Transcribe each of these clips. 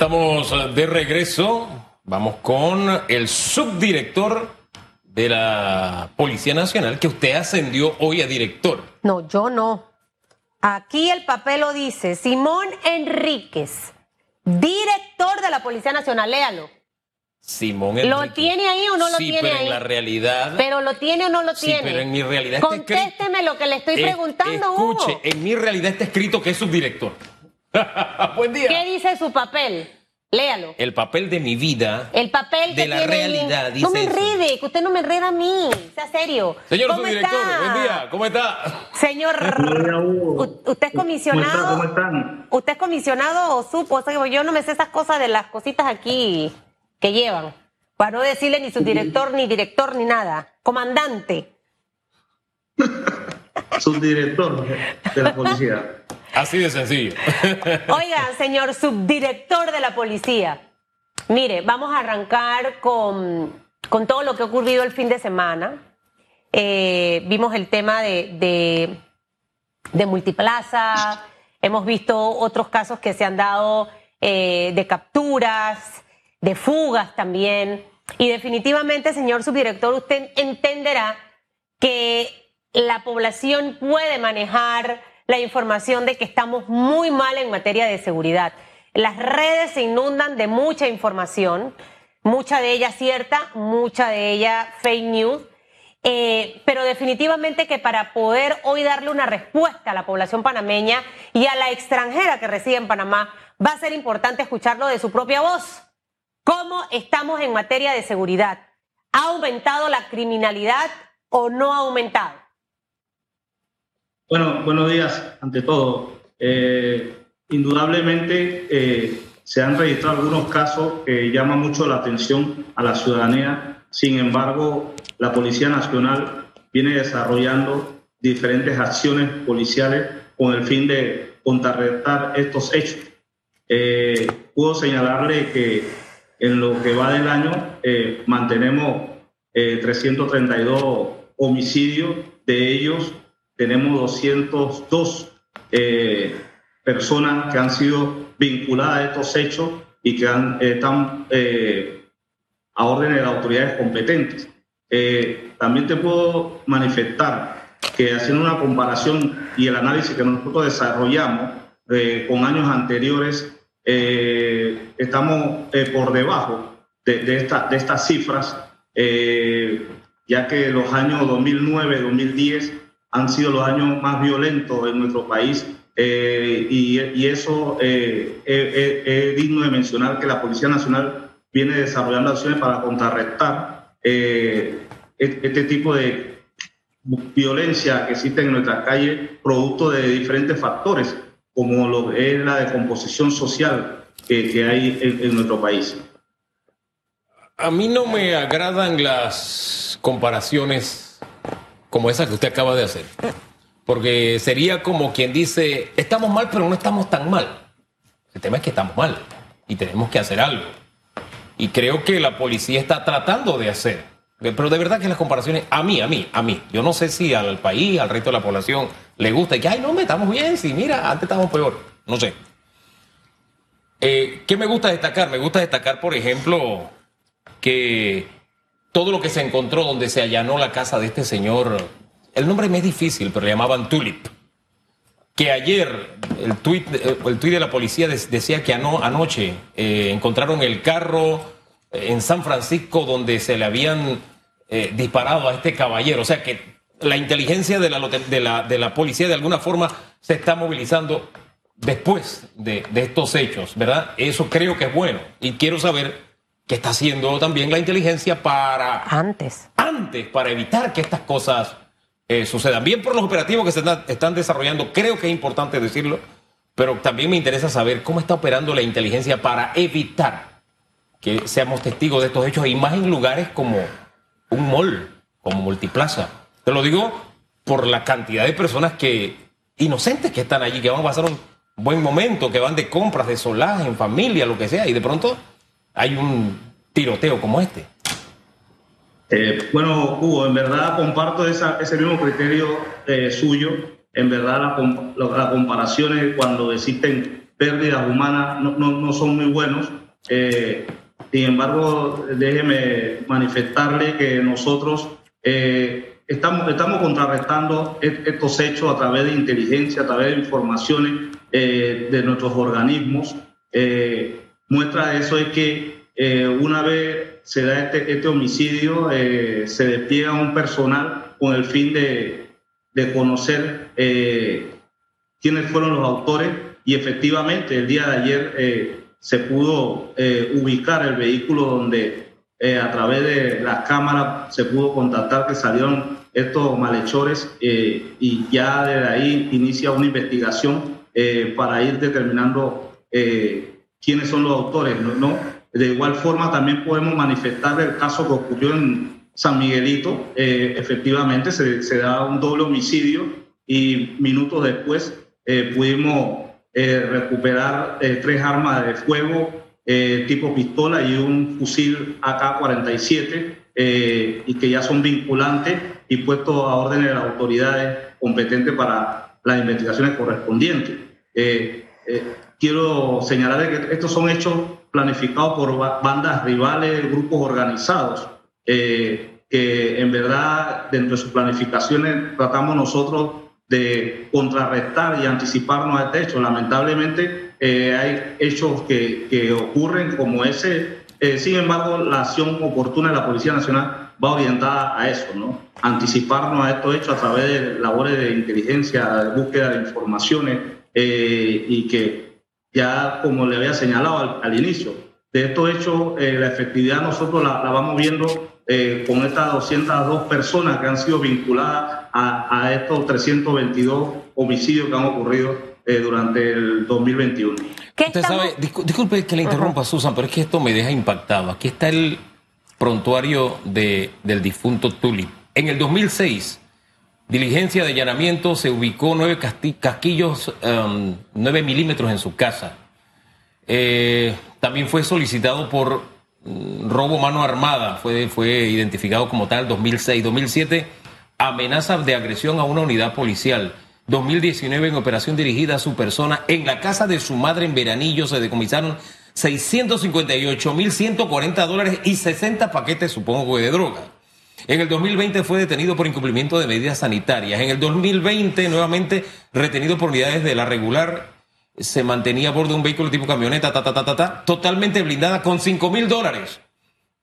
Estamos de regreso. Vamos con el subdirector de la Policía Nacional que usted ascendió hoy a director. No, yo no. Aquí el papel lo dice Simón Enríquez, director de la Policía Nacional. Léalo. Simón Enríquez. ¿Lo tiene ahí o no lo sí, tiene pero ahí? en la realidad. Pero lo tiene o no lo sí, tiene. pero en mi realidad está escrito. Contésteme lo que le estoy Es- preguntando, Hugo. Escuche, en mi realidad está escrito que es subdirector. Buen día. ¿Qué dice su papel? Léalo. El papel de mi vida. El papel de que la realidad, No me enrede, que usted no me enreda a mí. Sea serio. Señor ¿Cómo subdirector, está? buen día. ¿Cómo está? Señor, ¿usted es comisionado? ¿Cómo, está? ¿Cómo están? ¿Usted es comisionado o supo? O sea, yo no me sé esas cosas de las cositas aquí que llevan. Para no decirle ni subdirector, ni director, ni nada. Comandante. Subdirector de la policía. Así de sencillo. Oiga, señor subdirector de la policía. Mire, vamos a arrancar con, con todo lo que ha ocurrido el fin de semana. Eh, vimos el tema de, de, multiplaza, hemos visto otros casos que se han dado eh, de capturas, de fugas también. Y definitivamente, señor subdirector, usted entenderá que la población puede manejar la información de que estamos muy mal en materia de seguridad. Las redes se inundan de mucha información, mucha de ella cierta, mucha de ella fake news, eh, pero definitivamente que para poder hoy darle una respuesta a la población panameña y a la extranjera que reside en Panamá, va a ser importante escucharlo de su propia voz. ¿Cómo estamos en materia de seguridad? ¿Ha aumentado la criminalidad o no ha aumentado? Bueno, buenos días, ante todo. Eh, indudablemente eh, se han registrado algunos casos que llaman mucho la atención a la ciudadanía. Sin embargo, la Policía Nacional viene desarrollando diferentes acciones policiales con el fin de contrarrestar estos hechos. Eh, puedo señalarle que en lo que va del año eh, mantenemos eh, 332 homicidios, de ellos tenemos 202 eh, personas que han sido vinculadas a estos hechos y que han- están eh, a orden de las autoridades competentes. Eh, también te puedo manifestar que haciendo una comparación y el análisis que nosotros desarrollamos eh, con años anteriores, eh, estamos eh, por debajo de, de esta- de estas cifras, eh, ya que los años 2009, 2010 han sido los años más violentos en nuestro país eh, y, eso eh, es- digno de mencionar que la Policía Nacional viene desarrollando acciones para contrarrestar eh, este este tipo de violencia que existe en nuestras calles, producto de diferentes factores, como lo es la decomposición social que, que hay en, en nuestro país. A mí no me agradan las comparaciones como esa que usted acaba de hacer. Porque sería como quien dice, estamos mal, pero no estamos tan mal. El tema es que estamos mal y tenemos que hacer algo. Y creo que la policía está tratando de hacer. Pero de verdad que las comparaciones, a mí, a mí, a mí, yo no sé si al país, al resto de la población le gusta y que, ay, no, me estamos bien, sí, mira, antes estábamos peor. No sé. Eh, ¿Qué me gusta destacar? Me gusta destacar, por ejemplo, que todo lo que se encontró donde se allanó la casa de este señor, el nombre me es difícil, pero le llamaban Tulip. Que ayer el tuit, el tuit de la policía decía que ano- anoche eh, encontraron el carro eh, en San Francisco donde se le habían eh, disparado a este caballero. O sea que la inteligencia de la, de la, de la policía de alguna forma se está movilizando después de, de estos hechos, ¿verdad? Eso creo que es bueno. Y quiero saber qué está haciendo también la inteligencia para Antes. antes para evitar que estas cosas eh, sucedan. Bien por los operativos que se están, están desarrollando, creo que es importante decirlo, pero también me interesa saber cómo está operando la inteligencia para evitar que seamos testigos de estos hechos y más en lugares como un mall, como Multiplaza. Te lo digo por la cantidad de personas que inocentes que están allí, que van a pasar un buen momento, que van de compras, de solaje, en familia, lo que sea, y de pronto hay un tiroteo como este. Eh, bueno, Hugo, en verdad comparto ese mismo criterio eh, suyo. En verdad, las comparaciones cuando existen pérdidas humanas no, son muy buenos. Eh, sin embargo, déjeme manifestarle que nosotros estamos, estamos contrarrestando estos hechos a través de inteligencia, a través de informaciones de nuestros organismos. Muestra de eso es que una vez se da este, este homicidio, se despliega un personal con el fin de, de conocer quiénes fueron los autores y efectivamente el día de ayer eh, se pudo eh, ubicar el vehículo donde eh, a través de las cámaras se pudo contactar que salieron estos malhechores y ya desde ahí inicia una investigación para ir determinando quiénes son los autores. ¿no? De igual forma también podemos manifestar el caso que ocurrió en San Miguelito. efectivamente se, se da un doble homicidio y minutos después eh, pudimos eh, recuperar eh, tres armas de fuego tipo pistola y un fusil AK-47 y que ya son vinculantes y puestos a orden de las autoridades competentes para las investigaciones correspondientes. Quiero señalar que estos son hechos planificados por bandas rivales, grupos organizados, que en verdad dentro de sus planificaciones tratamos nosotros de contrarrestar y anticiparnos a este hecho. Lamentablemente eh, hay hechos que, que, ocurren como ese. Eh, sin embargo, la acción oportuna de la Policía Nacional va orientada a eso, ¿no? Anticiparnos a estos hechos a través de labores de inteligencia, de búsqueda de informaciones eh, y que ya, como le había señalado al, inicio, de estos hechos, la efectividad nosotros la, la vamos viendo eh, con estas 202 personas que han sido vinculadas a, estos 322 homicidios que han ocurrido eh, durante el 2021. Usted sabe, disculpe que le interrumpa, Susan, pero es que esto me deja impactado. Aquí está el prontuario de, del difunto Tulip. En el 2006, diligencia de allanamiento, se ubicó nueve casquillos, um, nueve milímetros en su casa. Eh, también fue solicitado por robo mano armada, fue, fue identificado como tal 2006. 2007, amenaza de agresión a una unidad policial. 2019, en operación dirigida a su persona, en la casa de su madre en Veranillo se decomisaron 658.140 dólares y 60 paquetes, supongo, de droga. En el 2020 fue detenido por incumplimiento de medidas sanitarias. En el 2020, nuevamente retenido por unidades de la regular se mantenía a bordo de un vehículo tipo camioneta, ta, ta, ta, ta, totalmente blindada con 5 mil dólares.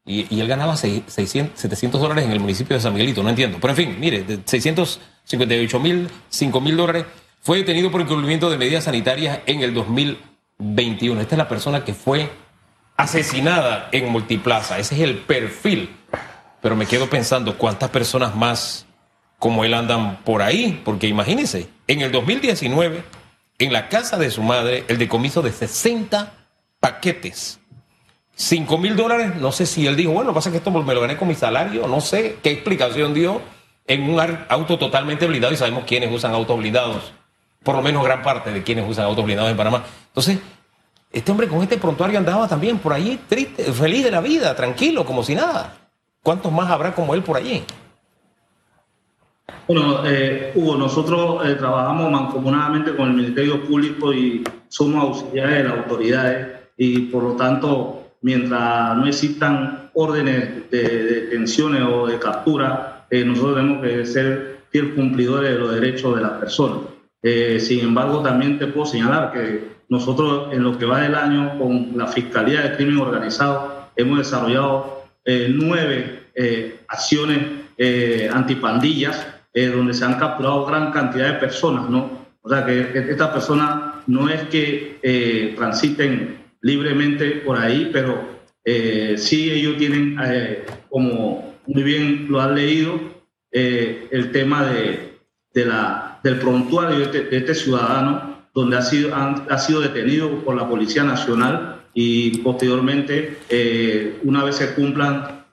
Y, él ganaba 600, 700 dólares en el municipio de San Miguelito, no entiendo. Pero en fin, mire, de 658 mil, 5 mil dólares, fue detenido por incumplimiento de medidas sanitarias en el 2021. Esta es la persona que fue asesinada en Multiplaza. Ese es el perfil. Pero me quedo pensando cuántas personas más como él andan por ahí, porque imagínense, en el 2019 en la casa de su madre el decomiso de 60 paquetes. 5 mil dólares, no sé si él dijo, bueno, pasa que esto me lo gané con mi salario, no sé qué explicación dio en un auto totalmente blindado y sabemos quiénes usan autos blindados, por lo menos gran parte de quienes usan autos blindados en Panamá. Entonces, este hombre con este prontuario andaba también por allí, triste, feliz de la vida, tranquilo, como si nada. ¿Cuántos más habrá como él por allí? Bueno, eh, Hugo, nosotros eh, trabajamos mancomunadamente con el Ministerio Público y somos auxiliares de las autoridades y por lo tanto, mientras no existan órdenes de, detenciones o de captura, eh, nosotros tenemos que ser fiel cumplidores de los derechos de las personas. Sin embargo, también te puedo señalar que nosotros en lo que va del año con la Fiscalía de Crimen Organizado hemos desarrollado nueve acciones antipandillas eh, donde se han capturado gran cantidad de personas, ¿no? O sea, que estas personas no es que eh, transiten libremente por ahí, pero eh, sí ellos tienen, como muy bien lo han leído, el tema de, de, la, del prontuario de este, este ciudadano, donde ha sido, ha sido detenido por la Policía Nacional y posteriormente, una vez se cumplan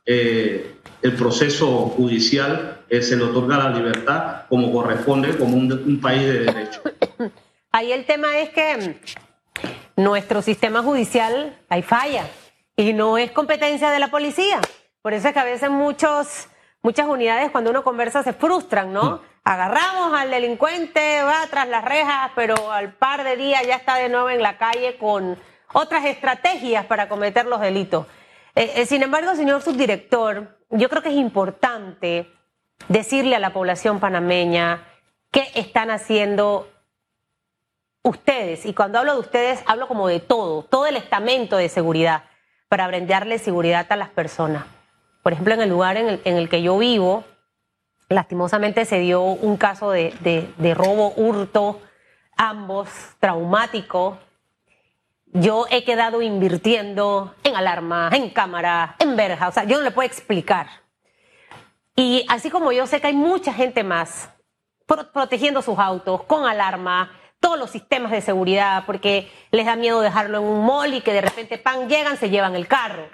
el proceso judicial, eh, se le otorga la libertad como corresponde como un, país de derecho. Ahí el tema es que nuestro sistema judicial hay falla y no es competencia de la policía. Por eso es que a veces muchos, muchas unidades cuando uno conversa se frustran, ¿no? agarramos al delincuente, va tras las rejas, pero al par de días ya está de nuevo en la calle con otras estrategias para cometer los delitos. Eh, eh, sin embargo, señor subdirector, yo creo que es importante decirle a la población panameña qué están haciendo ustedes. Y cuando hablo de ustedes, hablo como de todo, todo el estamento de seguridad para brindarle seguridad a las personas. Por ejemplo, en el lugar en el, que yo vivo, lastimosamente se dio un caso de, de robo, hurto, ambos traumáticos yo he quedado invirtiendo en alarmas, en cámaras, en verjas, o sea, yo no le puedo explicar. Y así como yo sé que hay mucha gente más protegiendo sus autos con alarma, todos los sistemas de seguridad, porque les da miedo dejarlo en un mall y que de repente, pan, llegan, se llevan el carro.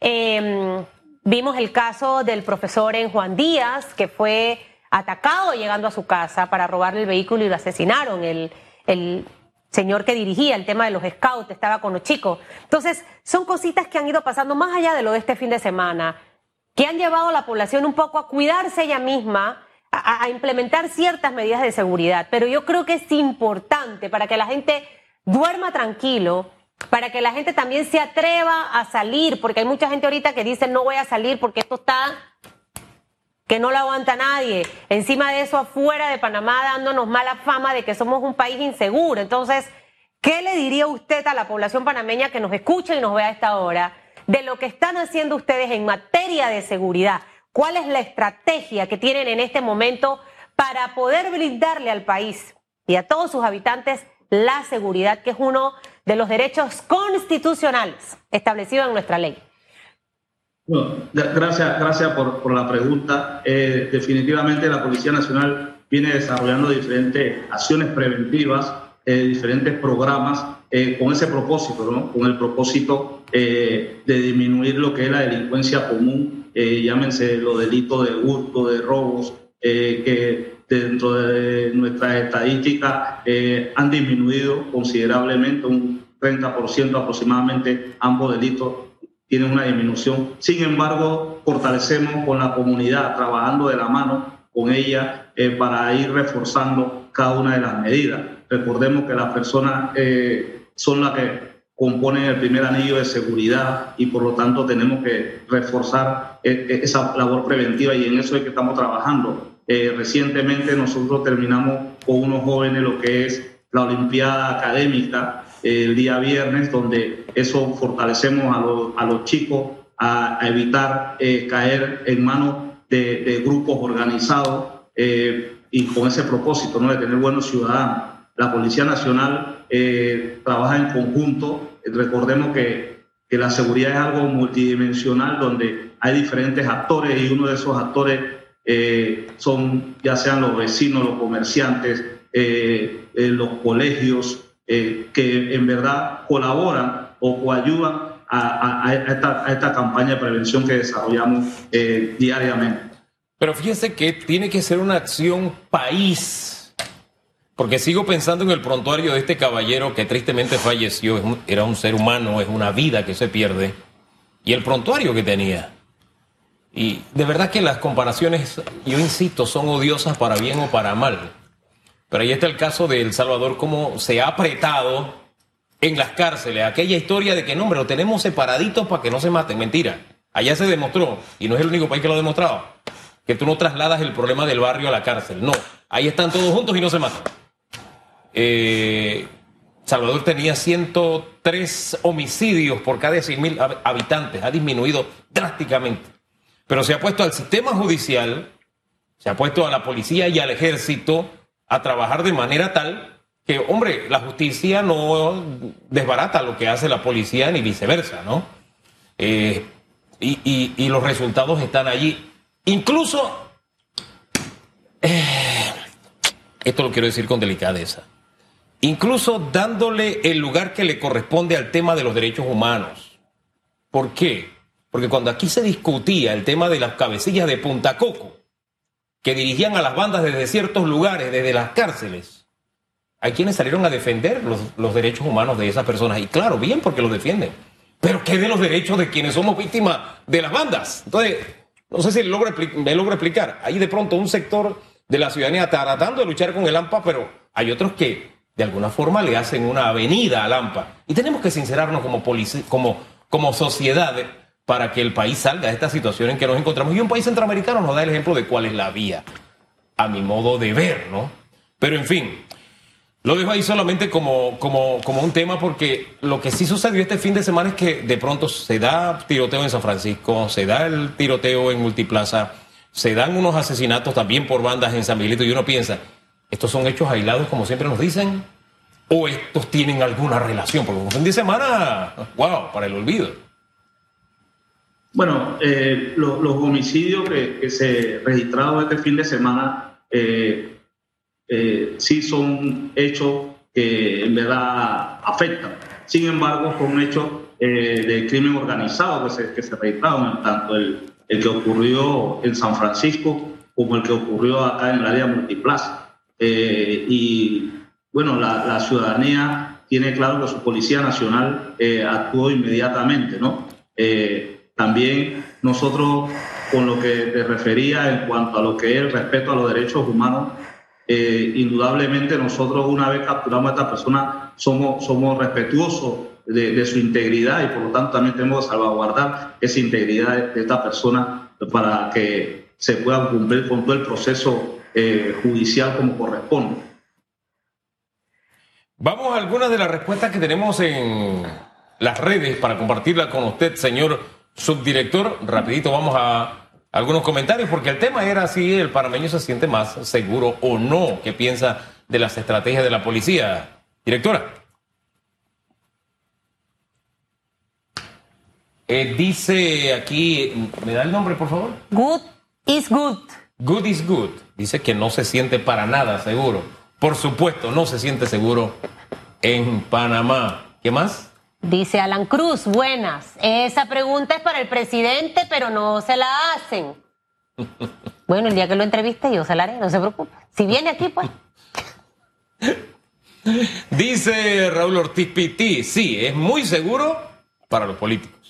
Em, vimos el caso del profesor en Juan Díaz, que fue atacado llegando a su casa para robarle el vehículo y lo asesinaron. El, el señor que dirigía el tema de los scouts, estaba con los chicos. Entonces, son cositas que han ido pasando más allá de lo de este fin de semana, que han llevado a la población un poco a cuidarse ella misma, a, implementar ciertas medidas de seguridad. Pero yo creo que es importante para que la gente duerma tranquilo, para que la gente también se atreva a salir, porque hay mucha gente ahorita que dice no voy a salir porque esto está que no lo aguanta nadie. Encima de eso, afuera de Panamá, dándonos mala fama de que somos un país inseguro. Entonces, ¿qué le diría usted a la población panameña que nos escucha y nos vea a esta hora de lo que están haciendo ustedes en materia de seguridad? ¿Cuál es la estrategia que tienen en este momento para poder brindarle al país y a todos sus habitantes la seguridad, que es uno de los derechos constitucionales establecidos en nuestra ley? Gracias, gracias por, la pregunta. Eh, definitivamente la Policía Nacional viene desarrollando diferentes acciones preventivas, eh, diferentes programas eh, con ese propósito, ¿no? con el propósito de disminuir lo que es la delincuencia común, llámense los delitos de hurto, de robos, que dentro de nuestras estadísticas han disminuido considerablemente, un 30% aproximadamente ambos delitos tiene una disminución. Sin embargo, fortalecemos con la comunidad, trabajando de la mano con ella eh, para ir reforzando cada una de las medidas. Recordemos que las personas eh, son las que componen el primer anillo de seguridad y por lo tanto tenemos que reforzar eh, esa labor preventiva y en eso es que estamos trabajando. recientemente nosotros terminamos con unos jóvenes lo que es la Olimpiada Académica el día viernes, donde eso fortalecemos a, a los chicos a, evitar eh, caer en manos de, grupos organizados eh, y con ese propósito ¿no? de tener buenos ciudadanos. La Policía Nacional eh, trabaja en conjunto. Recordemos que, que la seguridad es algo multidimensional donde hay diferentes actores y uno de esos actores son ya sean los vecinos, los comerciantes, los colegios, eh, que en verdad colaboran o, ayudan a, esta, campaña de prevención que desarrollamos eh, diariamente. Pero fíjense que tiene que ser una acción país, porque sigo pensando en el prontuario de este caballero que tristemente falleció, era un ser humano, es una vida que se pierde, y el prontuario que tenía. Y de verdad que las comparaciones, yo insisto, son odiosas para bien o para mal. Pero ahí está el caso de El Salvador, cómo se ha apretado en las cárceles. Aquella historia de que no, hombre, lo tenemos separaditos para que no se maten. Mentira. Allá se demostró, y no es el único país que lo ha demostrado, que tú no trasladas el problema del barrio a la cárcel. No, ahí están todos juntos y no se matan. Eh, Salvador tenía 103 homicidios por cada 100.000 habitantes, ha disminuido drásticamente. Pero se ha puesto al sistema judicial, se ha puesto a la policía y al ejército a trabajar de manera tal que, hombre, la justicia no desbarata lo que hace la policía ni viceversa, ¿no? Eh, y, los resultados están allí. Incluso, eh, esto lo quiero decir con delicadeza, incluso dándole el lugar que le corresponde al tema de los derechos humanos. ¿Por qué? Porque cuando aquí se discutía el tema de las cabecillas de Punta Coco, que dirigían a las bandas desde ciertos lugares, desde las cárceles. Hay quienes salieron a defender los, derechos humanos de esas personas. Y claro, bien porque los defienden. Pero ¿qué de los derechos de quienes somos víctimas de las bandas? Entonces, no sé si me logro explicar. Ahí de pronto un sector de la ciudadanía tratando de luchar con el AMPA, pero hay otros que de alguna forma le hacen una avenida al AMPA. Y tenemos que sincerarnos como, como, como sociedad para que el país salga de esta situación en que nos encontramos. Y un país centroamericano nos da el ejemplo de cuál es la vía, a mi modo de ver, ¿no? Pero en fin, lo dejo ahí solamente como, como, como un tema porque lo que sí sucedió este fin de semana es que de pronto se da tiroteo en San Francisco, se da el tiroteo en Multiplaza, se dan unos asesinatos también por bandas en San Miguelito y uno piensa, ¿estos son hechos aislados como siempre nos dicen? ¿O estos tienen alguna relación? Porque un fin de semana, wow, para el olvido. Bueno, eh, los homicidios que, se registraron este fin de semana eh, eh, sí son hechos que en verdad afectan. Sin embargo, son hechos de crimen organizado que se, que se registraron, tanto el, el, que ocurrió en San Francisco como el que ocurrió acá en el área multiplaza. y bueno, la, la, ciudadanía tiene claro que su Policía Nacional actuó inmediatamente, ¿no? También nosotros, con lo que te refería en cuanto a lo que es el respeto a los derechos humanos, eh, indudablemente nosotros una vez capturamos a esta persona somos, somos respetuosos de, su integridad y por lo tanto también tenemos que salvaguardar esa integridad de, esta persona para que se pueda cumplir con todo el proceso eh, judicial como corresponde. Vamos a algunas de las respuestas que tenemos en las redes para compartirla con usted, señor subdirector, rapidito vamos a algunos comentarios, porque el tema era si el panameño se siente más seguro o no. ¿Qué piensa de las estrategias de la policía? Directora. Eh, dice aquí, ¿me da el nombre, por favor? Good is good. Good is good. Dice que no se siente para nada seguro. Por supuesto, no se siente seguro en Panamá. ¿Qué más? Dice Alan Cruz, buenas. Esa pregunta es para el presidente, pero no se la hacen. Bueno, el día que lo entreviste yo se la haré, no se preocupe. Si viene aquí, pues. Dice Raúl Ortiz Piti, sí, es muy seguro para los políticos.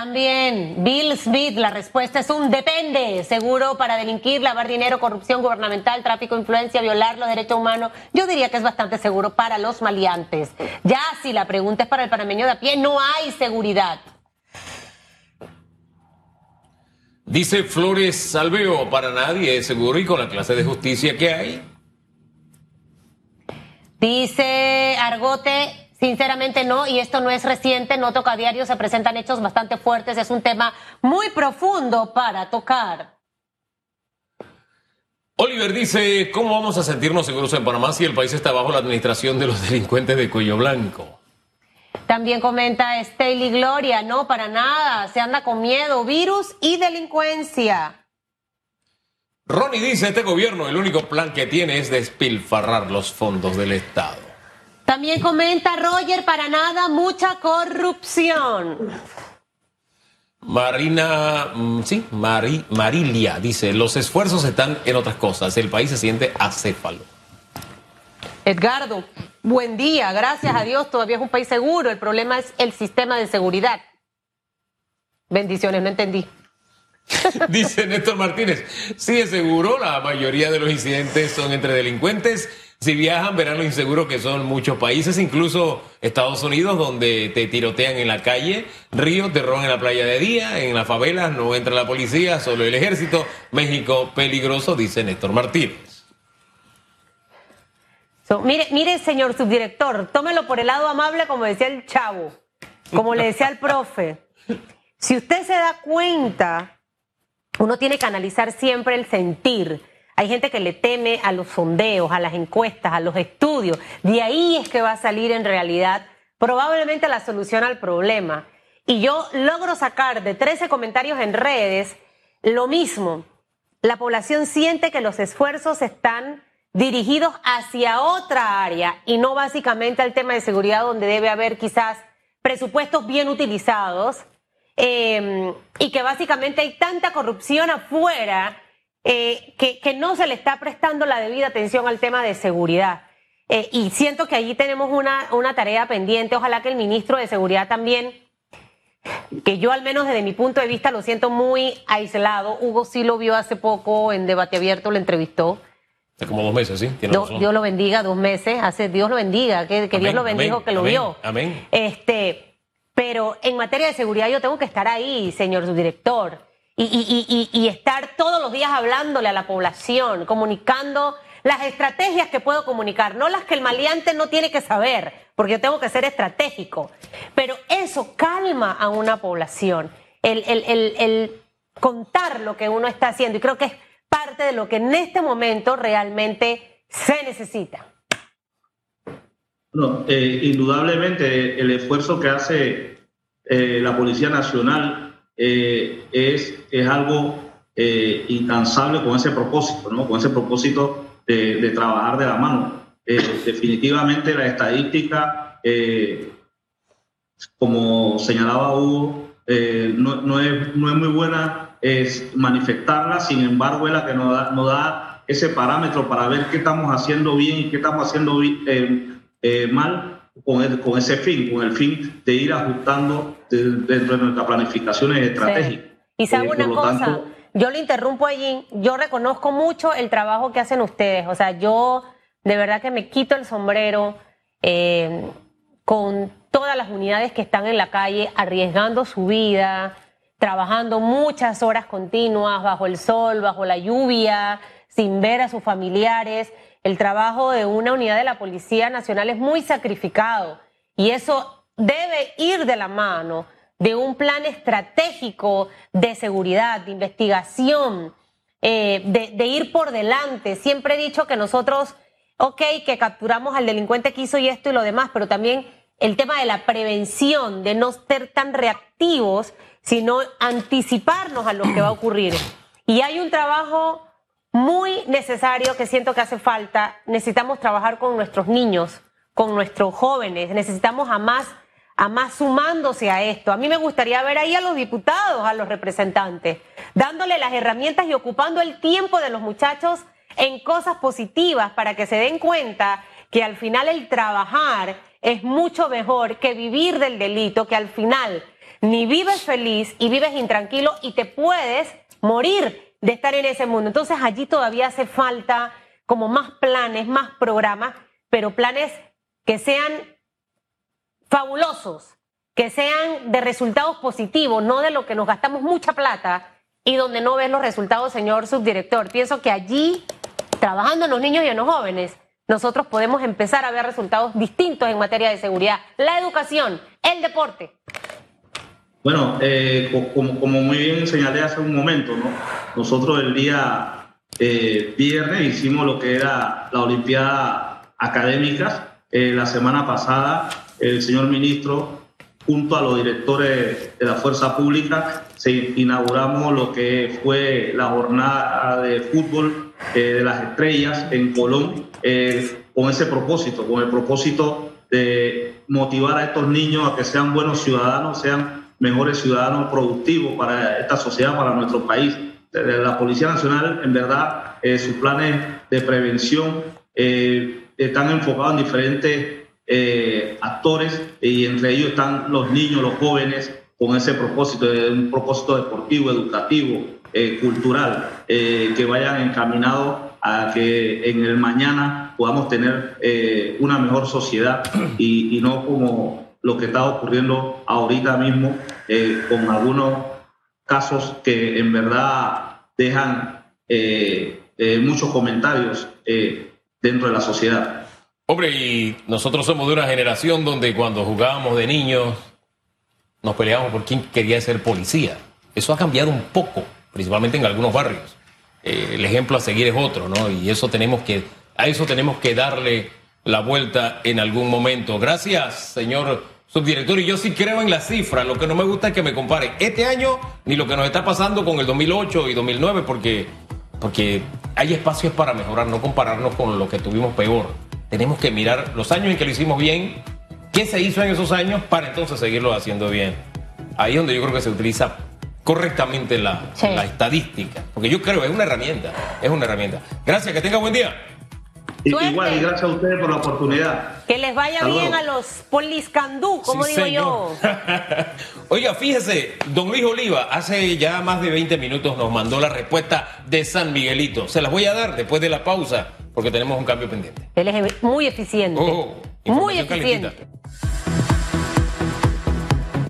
También, Bill Smith, la respuesta es un depende. Seguro para delinquir, lavar dinero, corrupción gubernamental, tráfico de influencia, violar los derechos humanos. Yo diría que es bastante seguro para los maleantes. Ya si la pregunta es para el panameño de a pie, no hay seguridad. Dice Flores Salveo, para nadie es seguro y con la clase de justicia que hay. Dice Argote, Sinceramente no, y esto no es reciente, no toca a diario, se presentan hechos bastante fuertes, es un tema muy profundo para tocar. Oliver dice, ¿cómo vamos a sentirnos seguros en Panamá si el país está bajo la administración de los delincuentes de cuello blanco? También comenta Staley Gloria, no, para nada, se anda con miedo, virus y delincuencia. Ronnie dice, este gobierno el único plan que tiene es despilfarrar los fondos del Estado. También comenta Roger, para nada, mucha corrupción. Marina, mm, sí, Marilia dice, los esfuerzos están en otras cosas, el país se siente acéfalo. Edgardo, buen día, gracias a Dios, todavía es un país seguro, el problema es el sistema de seguridad. Bendiciones, no entendí. dice Néstor Martínez, sí es seguro, la mayoría de los incidentes son entre delincuentes si viajan, verán lo inseguro que son muchos países, incluso Estados Unidos, donde te tirotean en la calle, Río te roban en la playa de día, en las favelas no entra la policía, solo el ejército. México peligroso, dice Néstor Martínez. mire, mire, señor subdirector, tómelo por el lado amable, como decía el chavo, como le decía el profe. Si usted se da cuenta, uno tiene que analizar siempre el sentir hay gente que le teme a los sondeos, a las encuestas, a los estudios. De ahí es que va a salir en realidad probablemente la solución al problema. Y yo logro sacar de 13 comentarios en redes lo mismo. La población siente que los esfuerzos están dirigidos hacia otra área y no básicamente al tema de seguridad donde debe haber quizás presupuestos bien utilizados eh, y que básicamente hay tanta corrupción afuera eh, que, no se le está prestando la debida atención al tema de seguridad. Eh, y siento que allí tenemos una, una tarea pendiente. Ojalá que el ministro de Seguridad también que yo al menos desde mi punto de vista lo siento muy aislado. Hugo sí lo vio hace poco en debate abierto, lo entrevistó. Hace como dos meses, sí. Dios lo bendiga, dos meses. Hace Dios lo bendiga, que, Dios lo bendijo, que lo vio. Amén. Este, pero en materia de seguridad yo tengo que estar ahí, señor subdirector, y, estar todos los días hablándole a la población, comunicando las estrategias que puedo comunicar, no las que el maleante no tiene que saber, porque yo tengo que ser estratégico. Pero eso calma a una población, el, contar lo que uno está haciendo. Y creo que es parte de lo que en este momento realmente se necesita. Eh, indudablemente el esfuerzo que hace eh, la Policía Nacional eh, es, es algo incansable con ese propósito, ¿no? Con ese propósito de, trabajar de la mano. Eh, definitivamente la estadística, eh, como señalaba Hugo, eh, no, es, no, es, muy buena es manifestarla, sin embargo es la que nos da, nos da ese parámetro para ver qué estamos haciendo bien y qué estamos haciendo mal con, con, ese fin, con el fin de ir ajustando dentro de nuestras planificaciones estratégicas. Y sabe una cosa, yo le interrumpo allí, yo reconozco mucho el trabajo que hacen ustedes, o sea, yo de verdad que me quito el sombrero eh, con todas las unidades que están en la calle arriesgando su vida, trabajando muchas horas continuas bajo el sol, bajo la lluvia, sin ver a sus familiares. El trabajo de una unidad de la Policía Nacional es muy sacrificado y eso debe ir de la mano de un plan estratégico de seguridad, de investigación, eh, de, ir por delante. Siempre he dicho que nosotros, ok, que capturamos al delincuente que hizo y esto y lo demás, pero también el tema de la prevención, de no ser tan reactivos, sino anticiparnos a lo que va a ocurrir. Y hay un trabajo muy necesario que siento que hace falta. Necesitamos trabajar con nuestros niños, con nuestros jóvenes, necesitamos a más a más sumándose a esto. A mí me gustaría ver ahí a los diputados, a los representantes, dándole las herramientas y ocupando el tiempo de los muchachos en cosas positivas para que se den cuenta que al final el trabajar es mucho mejor que vivir del delito, que al final ni vives feliz y vives intranquilo y te puedes morir de estar en ese mundo. Entonces allí todavía hace falta como más planes, más programas, pero planes que sean fabulosos, que sean de resultados positivos, no de lo que nos gastamos mucha plata y donde no ves los resultados, señor subdirector. Pienso que allí, trabajando en los niños y en los jóvenes, nosotros podemos empezar a ver resultados distintos en materia de seguridad. La educación, el deporte. Bueno, eh, como, muy bien señalé hace un momento, ¿no? nosotros el día eh, viernes hicimos lo que era la Olimpiada Académica. Eh, la semana pasada el señor ministro, junto a los directores de la Fuerza Pública, se inauguramos lo que fue la jornada de fútbol eh, de las estrellas en Colón, con ese propósito, con el propósito de motivar a estos niños a que sean buenos ciudadanos, sean mejores ciudadanos productivos para esta sociedad, para nuestro país. La Policía Nacional, en verdad, eh, sus planes de prevención están enfocados en diferentes eh, actores y entre ellos están los niños, los jóvenes, con ese propósito, un propósito deportivo, educativo, eh, cultural, eh, que vayan encaminados a que en el mañana podamos tener una mejor sociedad y, no como lo que está ocurriendo ahorita mismo con algunos casos que en verdad dejan muchos comentarios dentro de la sociedad. Hombre, y nosotros somos de una generación donde cuando jugábamos de niños nos peleábamos por quién quería ser policía. Eso ha cambiado un poco, principalmente en algunos barrios. Eh, el ejemplo a seguir es otro, ¿no? Y eso tenemos que, a eso tenemos que darle la vuelta en algún momento. Gracias, señor subdirector. Y yo sí creo en la cifra. Lo que no me gusta es que me compare este año ni lo que nos está pasando con el 2008 y 2009, porque, porque hay espacios para mejorar, no compararnos con lo que tuvimos peor tenemos que mirar los años en que lo hicimos bien, qué se hizo en esos años para entonces seguirlo haciendo bien. Ahí es donde yo creo que se utiliza correctamente la, la estadística. Porque yo creo, es una herramienta, es una herramienta. Gracias, que tenga buen día. Igual, y gracias a ustedes por la oportunidad. Que les vaya bien a los poliscandú, como digo yo. Oiga, fíjese, don Luis Oliva, hace ya más de 20 minutos nos mandó la respuesta de San Miguelito. Se las voy a dar después de la pausa, porque tenemos un cambio pendiente. Él es muy eficiente. Oh, muy eficiente.